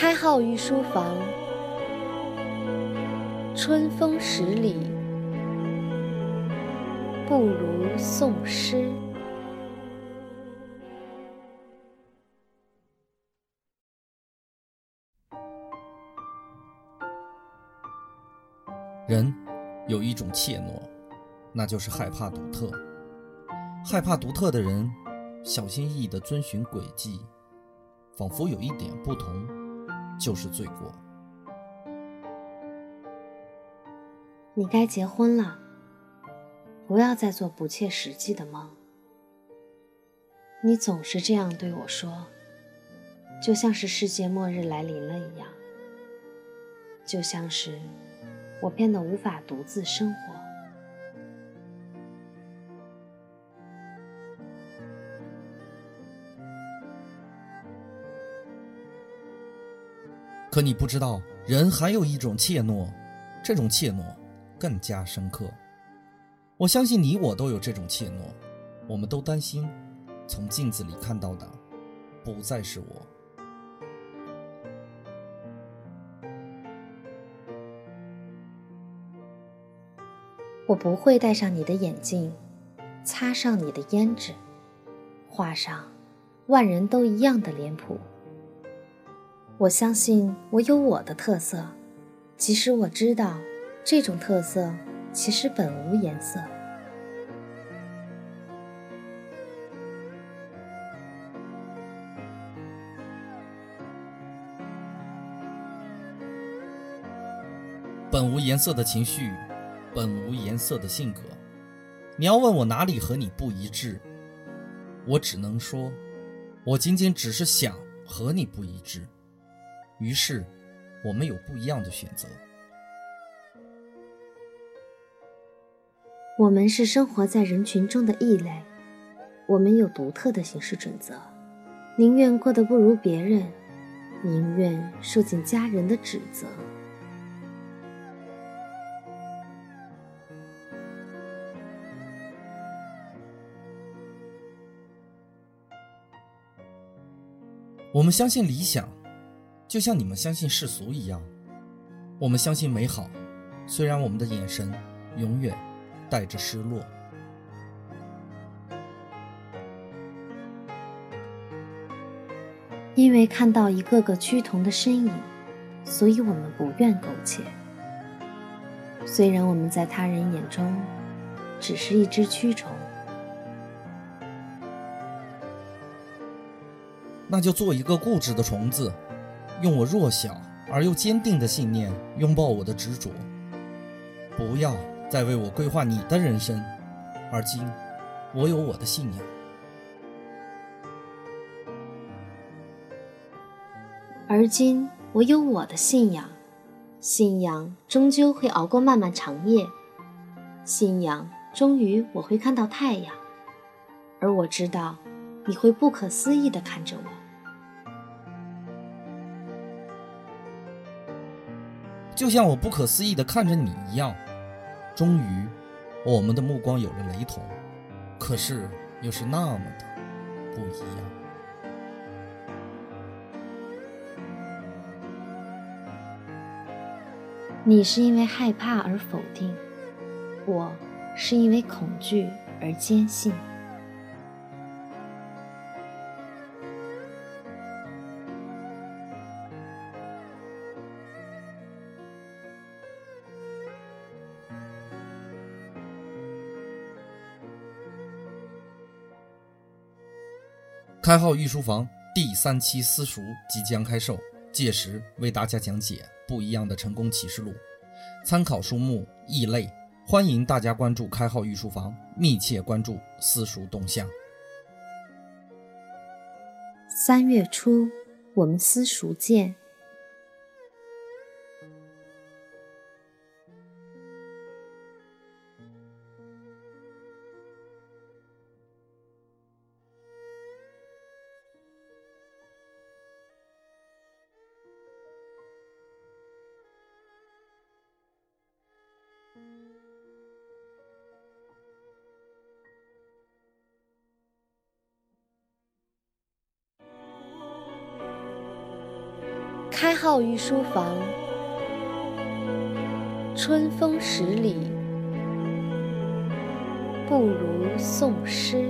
开号御书房，春风十里不如送诗。人有一种怯懦，那就是害怕独特。害怕独特的人，小心翼翼地遵循轨迹，仿佛有一点不同就是罪过。你该结婚了，不要再做不切实际的梦。你总是这样对我说，就像是世界末日来临了一样，就像是。我变得无法独自生活。可你不知道，人还有一种怯懦，这种怯懦更加深刻。我相信你我都有这种怯懦，我们都担心，从镜子里看到的不再是我。我不会戴上你的眼镜，擦上你的胭脂，画上万人都一样的脸谱。我相信我有我的特色，即使我知道这种特色其实本无颜色。本无颜色的情绪。本无颜色的性格，你要问我哪里和你不一致，我只能说，我仅仅只是想和你不一致，于是我们有不一样的选择。我们是生活在人群中的异类，我们有独特的行事准则，宁愿过得不如别人，宁愿受尽家人的指责。我们相信理想，就像你们相信世俗一样。我们相信美好，虽然我们的眼神永远带着失落。因为看到一个个趋同的身影，所以我们不愿苟且。虽然我们在他人眼中只是一只蛆虫。那就做一个固执的虫子，用我弱小而又坚定的信念拥抱我的执着。不要再为我规划你的人生，而今我有我的信仰。而今我有我的信仰，信仰终究会熬过漫漫长夜，信仰终于我会看到太阳，而我知道你会不可思议的看着我。就像我不可思议的看着你一样，终于，我们的目光有了雷同，可是又是那么的不一样。你是因为害怕而否定，我是因为恐惧而坚信。开号御书房第三期私塾即将开售，届时为大家讲解不一样的成功启示录，参考书目《异类》，欢迎大家关注开号御书房，密切关注私塾动向。三月初，我们私塾见。开号御书房，春风十里不如宋诗。